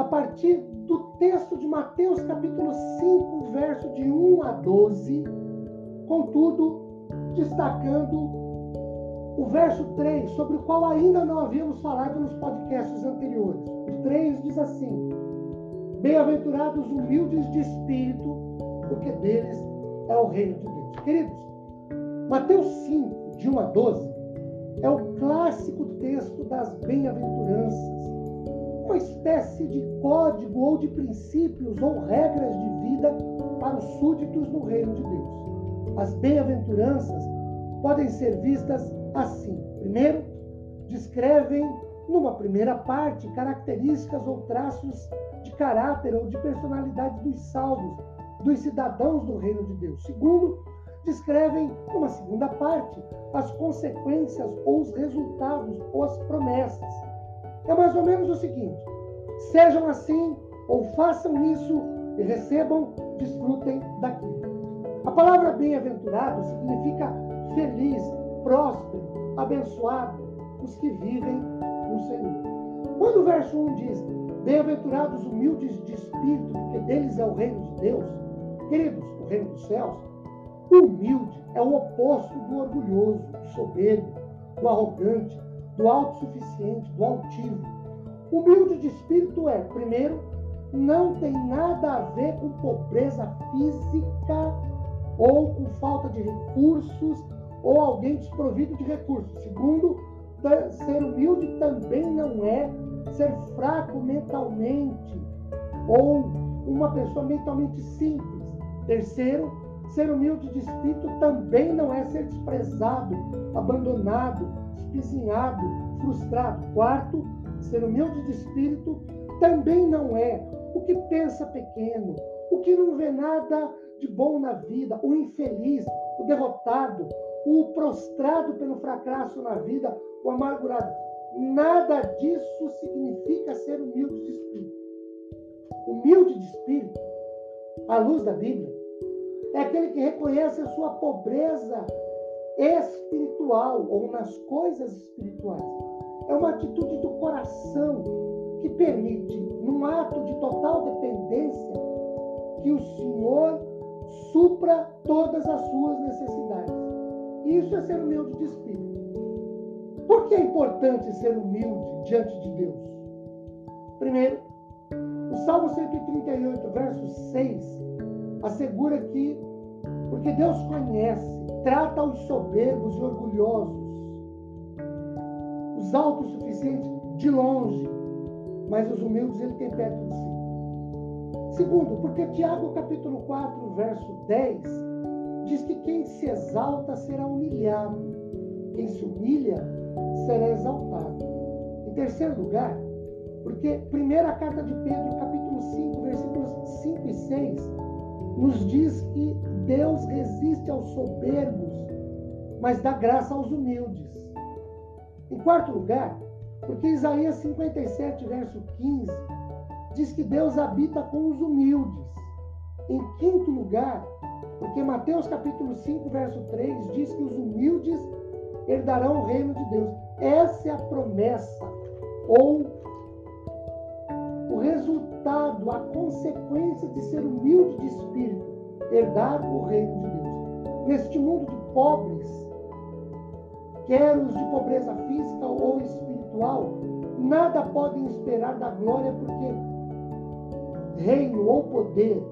a partir do texto de Mateus, capítulo 5, verso de 1 a 12, contudo, destacando o verso 3, sobre o qual ainda não havíamos falado nos podcasts anteriores. O 3 diz assim: Bem-aventurados humildes de espírito, porque deles é o reino de Deus. Queridos, Mateus 5, de 1 a 12, é o clássico texto das bem-aventuranças uma espécie de código ou de princípios ou regras de vida para os súditos no reino de Deus. As bem-aventuranças podem ser vistas assim. Primeiro, descrevem, numa primeira parte, características ou traços de caráter ou de personalidade dos salvos, dos cidadãos do reino de Deus. Segundo, descrevem, numa segunda parte, as consequências ou os resultados ou as promessas. É mais ou menos o seguinte: sejam assim ou façam isso e recebam, desfrutem daquilo. A palavra bem-aventurado significa feliz, próspero, abençoado, os que vivem no Senhor. Quando o verso 1 diz: Bem-aventurados humildes de espírito, porque deles é o reino de Deus, queridos, o reino dos céus, humilde é o oposto do orgulhoso, do soberbo, do arrogante, do autossuficiente, do altivo. Humilde de espírito é, primeiro, não tem nada a ver com pobreza física ou com falta de recursos ou alguém desprovido de recursos. Segundo, ser humilde também não é ser fraco mentalmente ou uma pessoa mentalmente simples. Terceiro, ser humilde de espírito também não é ser desprezado, abandonado, espizinhado, frustrado. Quarto, ser humilde de espírito também não é o que pensa pequeno, o que não vê nada de bom na vida, o infeliz, o derrotado, o prostrado pelo fracasso na vida, o amargurado. Nada disso significa ser humilde de espírito. Humilde de espírito, à luz da Bíblia, é aquele que reconhece a sua pobreza espiritual ou nas coisas espirituais. É uma atitude do coração que permite, num ato de total dependência, que o Senhor supra todas as suas necessidades. Isso é ser humilde de espírito. Por que é importante ser humilde diante de Deus? Primeiro, o Salmo 138, verso 6, assegura que, porque Deus conhece trata os soberbos e orgulhosos, os autossuficientes de longe, mas os humildes ele tem perto de si. Segundo, porque Tiago capítulo 4, verso 10, diz que quem se exalta será humilhado, quem se humilha será exaltado. Em terceiro lugar, porque primeira carta de Pedro, capítulo 5, versículos 5 e 6, nos diz que Deus resiste aos soberbos, mas dá graça aos humildes. Em quarto lugar, porque Isaías 57, verso 15, diz que Deus habita com os humildes. Em quinto lugar, porque Mateus capítulo 5, verso 3 diz que os humildes herdarão o reino de Deus. Essa é a promessa, ou o resultado, a consequência de ser humilde de espírito, herdar o reino de Deus. Neste mundo de pobres, quer os de pobreza física ou espiritual, nada podem esperar da glória, porque reino ou poder,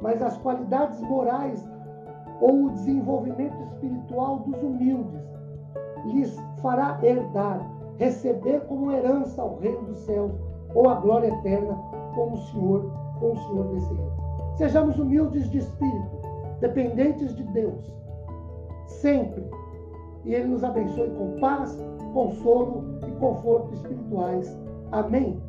mas as qualidades morais ou o desenvolvimento espiritual dos humildes lhes fará herdar, receber como herança o reino dos céus ou a glória eterna com o Senhor, com o Senhor desse reino. Sejamos humildes de espírito, dependentes de Deus, sempre. E Ele nos abençoe com paz, consolo e conforto espirituais. Amém.